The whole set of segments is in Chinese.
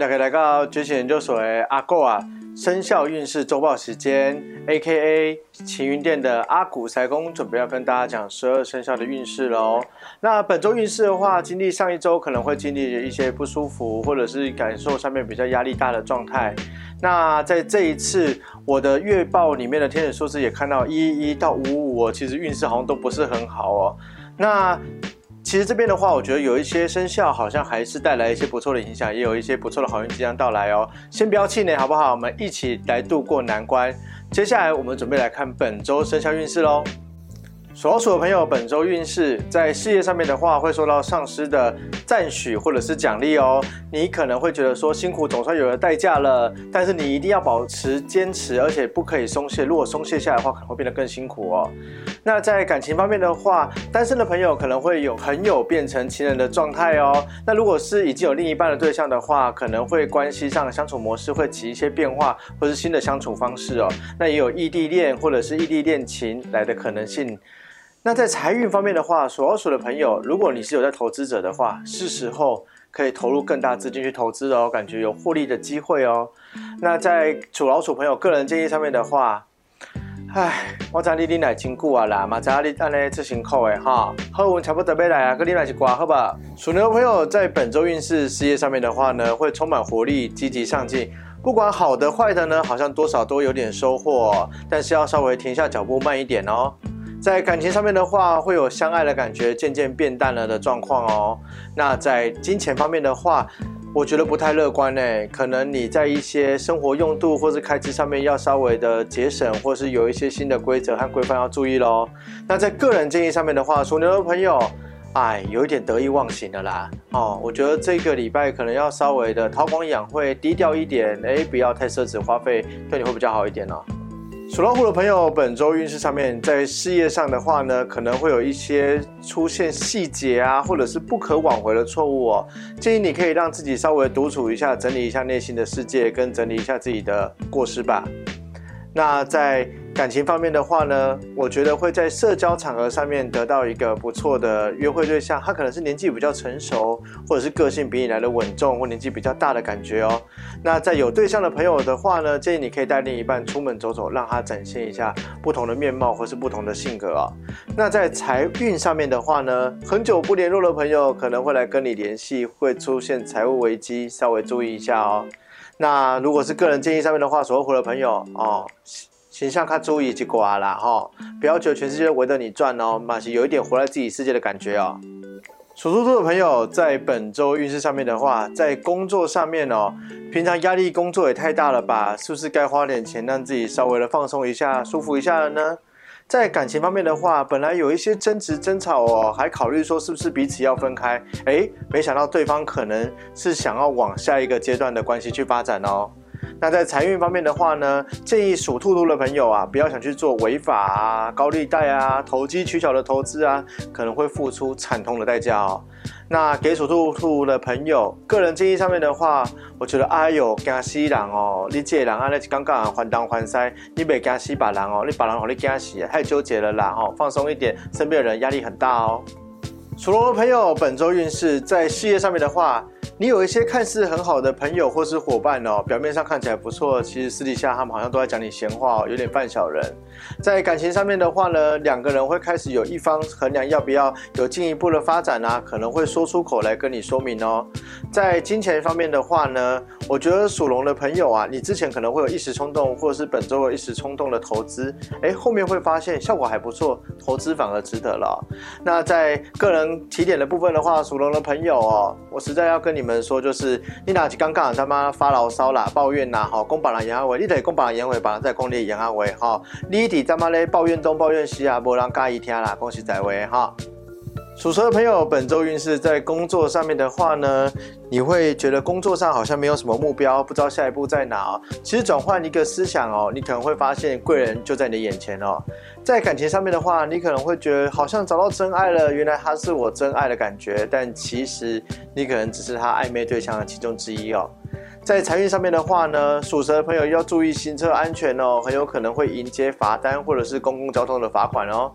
大家来到觉醒研究所的阿狗啊生肖运势周报时间，A.K.A. 晴云店的阿古财公准备要跟大家讲十二生肖的运势喽。那本周运势的话，经历上一周可能会经历一些不舒服，或者是感受上面比较压力大的状态。那在这一次我的月报里面的天使数字也看到一一到五五，其实运势好像都不是很好哦。那其实这边的话，我觉得有一些生肖好像还是带来一些不错的影响，也有一些不错的好运即将到来哦。先不要气馁，好不好？我们一起来度过难关。接下来我们准备来看本周生肖运势喽。属老鼠的朋友，本周运势在事业上面的话，会受到上司的赞许或者是奖励哦。你可能会觉得说辛苦总算有了代价了，但是你一定要保持坚持，而且不可以松懈。如果松懈下来的话，可能会变得更辛苦哦。那在感情方面的话，单身的朋友可能会有朋友变成情人的状态哦。那如果是已经有另一半的对象的话，可能会关系上的相处模式会起一些变化，或是新的相处方式哦。那也有异地恋或者是异地恋情来的可能性。那在财运方面的话，属老鼠的朋友，如果你是有在投资者的话，是时候可以投入更大资金去投资哦，感觉有获利的机会哦。那在属老鼠朋友个人建议上面的话，唉，我知你你来辛苦啊啦，嘛知你安尼出辛苦的哈，好运差不多要来啊，跟你来一挂好吧？属牛的朋友在本周运势事业上面的话呢，会充满活力，积极上进，不管好的坏的呢，好像多少都有点收获，但是要稍微停下脚步慢一点哦。在感情上面的话，会有相爱的感觉渐渐变淡了的状况哦。那在金钱方面的话，我觉得不太乐观呢。可能你在一些生活用度或是开支上面要稍微的节省，或是有一些新的规则和规范要注意喽。那在个人建议上面的话，属牛的朋友，哎，有一点得意忘形的啦。哦，我觉得这个礼拜可能要稍微的韬光养晦，低调一点，哎，不要太奢侈花费，对你会比较好一点哦。属老虎的朋友，本周运势上面，在事业上的话呢，可能会有一些出现细节啊，或者是不可挽回的错误哦。建议你可以让自己稍微独处一下，整理一下内心的世界，跟整理一下自己的过失吧。那在感情方面的话呢，我觉得会在社交场合上面得到一个不错的约会对象，他可能是年纪比较成熟，或者是个性比你来的稳重，或年纪比较大的感觉哦。那在有对象的朋友的话呢，建议你可以带另一半出门走走，让他展现一下不同的面貌或是不同的性格哦。那在财运上面的话呢，很久不联络的朋友可能会来跟你联系，会出现财务危机，稍微注意一下哦。那如果是个人建议上面的话，属虎的朋友哦，形象看注意就挂啦哈，不要觉得全世界围着你转哦，马是有一点活在自己世界的感觉哦。属猪的朋友在本周运势上面的话，在工作上面哦，平常压力工作也太大了吧，是不是该花点钱让自己稍微的放松一下，舒服一下了呢？在感情方面的话，本来有一些争执争吵哦，还考虑说是不是彼此要分开，哎，没想到对方可能是想要往下一个阶段的关系去发展哦。那在财运方面的话呢，建议属兔兔的朋友啊，不要想去做违法啊、高利贷啊、投机取巧的投资啊，可能会付出惨痛的代价哦。那给属兔兔的朋友，个人建议上面的话，我觉得哎呦，惊死人哦！你这人啊，那刚刚还东还西，你别惊死别人哦，你别人让你惊死，太纠结了啦！哦，放松一点，身边的人压力很大哦。属龙的朋友，本周运势在事业上面的话。你有一些看似很好的朋友或是伙伴哦，表面上看起来不错，其实私底下他们好像都在讲你闲话哦，有点犯小人。在感情上面的话呢，两个人会开始有一方衡量要不要有进一步的发展啊，可能会说出口来跟你说明哦。在金钱方面的话呢，我觉得属龙的朋友啊，你之前可能会有一时冲动，或者是本周有一时冲动的投资，哎，后面会发现效果还不错，投资反而值得了。那在个人起点的部分的话，属龙的朋友哦，我实在要跟你们。说就是你拿起刚刚他妈发牢骚啦、抱怨啦，哈，公把人言阿伟，你得公把人言伟，把人在公里言阿伟，哈，你得他妈嘞抱怨东抱怨西啊，无人介意听啦，恭喜在位哈。属蛇的朋友，本周运势在工作上面的话呢，你会觉得工作上好像没有什么目标，不知道下一步在哪。其实转换一个思想哦，你可能会发现贵人就在你的眼前哦。在感情上面的话，你可能会觉得好像找到真爱了，原来他是我真爱的感觉，但其实你可能只是他暧昧对象的其中之一哦。在财运上面的话呢，属蛇的朋友要注意行车安全哦，很有可能会迎接罚单或者是公共交通的罚款哦。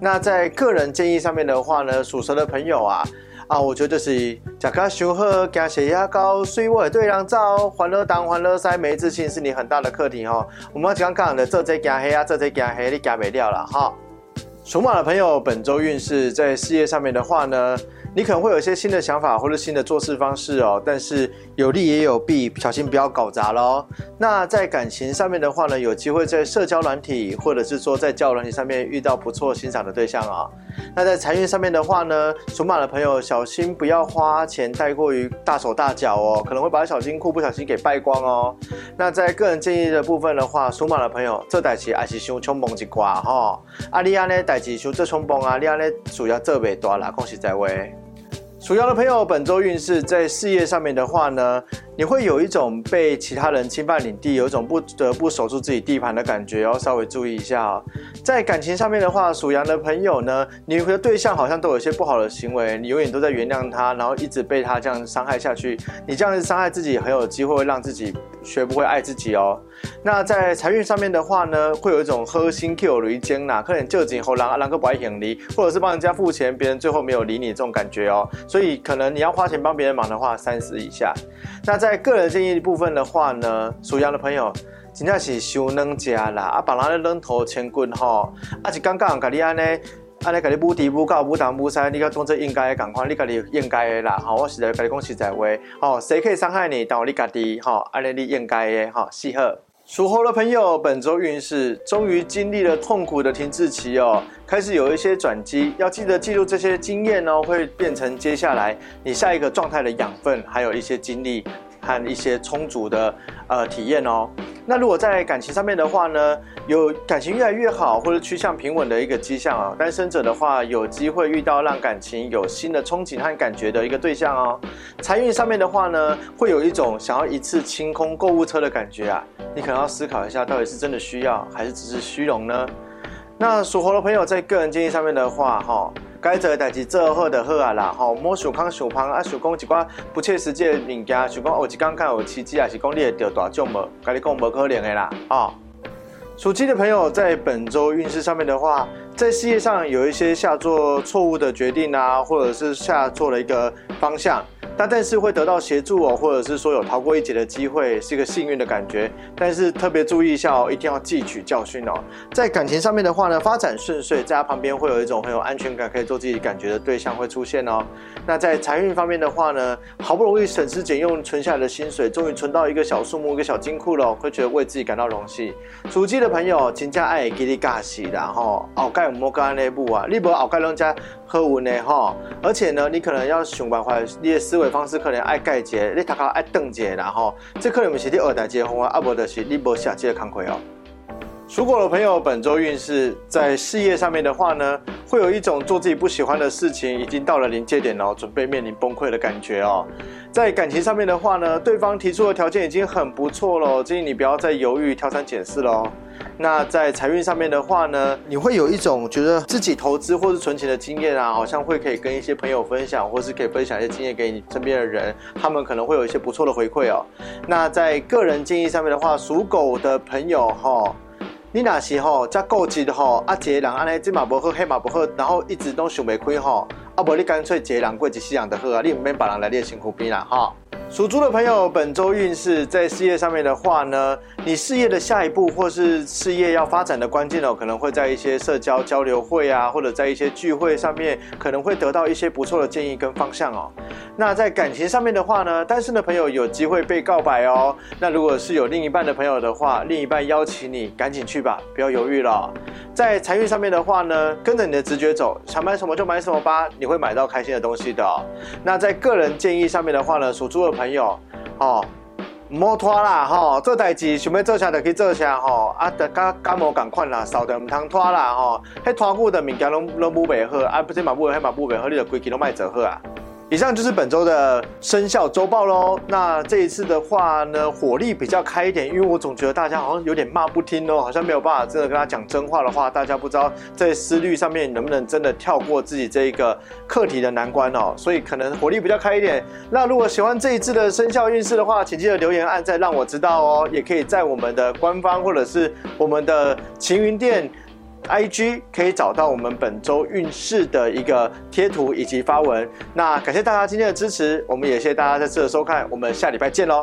那在个人建议上面的话呢，属蛇的朋友啊，啊，我觉得就是假个修好，加血压高，水位对人照，欢乐当欢乐塞，没自信是你很大的课题哦。我们刚刚讲的这这加黑啊，这这加黑，你加没掉了哈。属马的朋友，本周运势在事业上面的话呢，你可能会有一些新的想法或者新的做事方式哦，但是有利也有弊，小心不要搞砸喽。那在感情上面的话呢，有机会在社交软体或者是说在交友软体上面遇到不错欣赏的对象啊。那在财运上面的话呢，属马的朋友小心不要花钱太过于大手大脚哦，可能会把小金库不小心给败光哦。那在个人建议的部分的话，属马的朋友这代期还是想冲崩一挂哈。阿利亚呢代志想做冲崩啊，利亚呢主要这尾大啦，恭喜在位。属羊的朋友，本周运势在事业上面的话呢，你会有一种被其他人侵犯领地，有一种不得不守住自己地盘的感觉，要稍微注意一下哦。在感情上面的话，属羊的朋友呢，你的对象好像都有些不好的行为，你永远都在原谅他，然后一直被他这样伤害下去，你这样子伤害自己，很有机会让自己学不会爱自己哦。那在财运上面的话呢，会有一种喝心 Q 驴精呐，可能就紧后让阿郎哥不爱眼离，或者是帮人家付钱，别人最后没有理你这种感觉哦。所以可能你要花钱帮别人忙的话，三思一下。那在个人建议部分的话呢，属羊的朋友，真正是修能家啦，啊，把人咧扔头钱棍吼，啊是刚刚甲你安尼，安尼甲你补底补高补当补西，你甲当作应该的赶快，你家己应该的啦，吼，我实在甲你讲实在话，吼，谁可以伤害你，当我你家己，吼，安尼你应该的，吼，适合。属猴的朋友，本周运势终于经历了痛苦的停滞期哦，开始有一些转机，要记得记录这些经验哦，会变成接下来你下一个状态的养分，还有一些经历和一些充足的呃体验哦。那如果在感情上面的话呢，有感情越来越好或者趋向平稳的一个迹象啊，单身者的话有机会遇到让感情有新的憧憬和感觉的一个对象哦。财运上面的话呢，会有一种想要一次清空购物车的感觉啊，你可能要思考一下，到底是真的需要还是只是虚荣呢？那属猴的朋友在个人建议上面的话，哈。该做的代志做好的好啊啦，吼，莫想康想胖啊，想讲一寡不切实际的物件，想讲哦，一刚看有奇迹啊，是讲你会得大奖无？跟你讲无可能的啦，啊！属鸡的朋友在本周运势上面的话，在事业上有一些下做错误的决定啊，或者是下做了一个方向。但但是会得到协助哦，或者是说有逃过一劫的机会，是一个幸运的感觉。但是特别注意一下哦，一定要汲取教训哦。在感情上面的话呢，发展顺遂，在他旁边会有一种很有安全感，可以做自己感觉的对象会出现哦。那在财运方面的话呢，好不容易省吃俭用存下来的薪水，终于存到一个小数目，一个小金库了，会觉得为自己感到荣幸。属鸡的朋友，请加爱给你尬喜然后后盖摩干那部啊，你不后盖人家喝文的吼。而且呢，你可能要想办法，你的思维。方式可能爱改节，你头壳爱瞪节，然后这可能不是你二代结婚啊，阿伯的是你无下节的康亏哦。属狗的朋友，本周运势在事业上面的话呢，会有一种做自己不喜欢的事情，已经到了临界点了，准备面临崩溃的感觉哦。在感情上面的话呢，对方提出的条件已经很不错了，建议你不要再犹豫挑三拣四喽。那在财运上面的话呢，你会有一种觉得自己投资或是存钱的经验啊，好像会可以跟一些朋友分享，或是可以分享一些经验给你身边的人，他们可能会有一些不错的回馈哦。那在个人建议上面的话，属狗的朋友哈，你那时候加够急的吼，啊，个人安尼这马不好，黑马不好，然后一直都想袂开吼，啊，无你干脆个人过一世人就好啊，你唔免别人来列辛苦边啦吼。属猪的朋友，本周运势在事业上面的话呢，你事业的下一步或是事业要发展的关键哦，可能会在一些社交交流会啊，或者在一些聚会上面，可能会得到一些不错的建议跟方向哦。那在感情上面的话呢，单身的朋友有机会被告白哦。那如果是有另一半的朋友的话，另一半邀请你，赶紧去吧，不要犹豫了。在财运上面的话呢，跟着你的直觉走，想买什么就买什么吧，你会买到开心的东西的。那在个人建议上面的话呢，属猪的朋友，哦，莫拖啦，吼，做代志想要做啥就去做啥，吼，啊，得甲甲无共款啦，扫得毋通拖啦，吼，迄拖久的物件拢拢抹袂好，啊，不是嘛抹，迄嘛抹袂好，你就规矩拢卖做好啊。以上就是本周的生肖周报喽。那这一次的话呢，火力比较开一点，因为我总觉得大家好像有点骂不听哦，好像没有办法真的跟他讲真话的话，大家不知道在思虑上面能不能真的跳过自己这一个课题的难关哦。所以可能火力比较开一点。那如果喜欢这一次的生肖运势的话，请记得留言按赞让我知道哦。也可以在我们的官方或者是我们的晴云店。IG 可以找到我们本周运势的一个贴图以及发文。那感谢大家今天的支持，我们也谢谢大家这次的收看，我们下礼拜见喽。